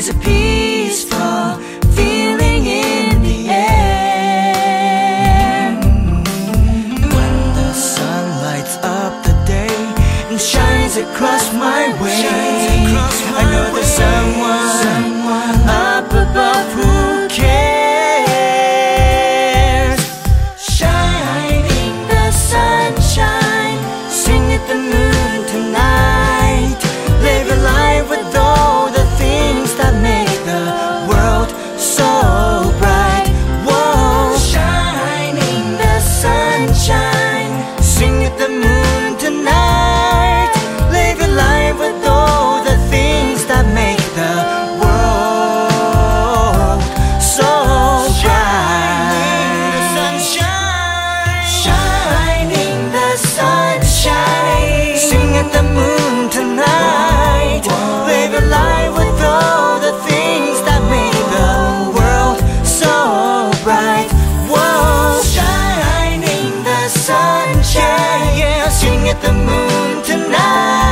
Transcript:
There's a peaceful feeling in the air. When the sun lights up the day And shines across my way. the moon tonight.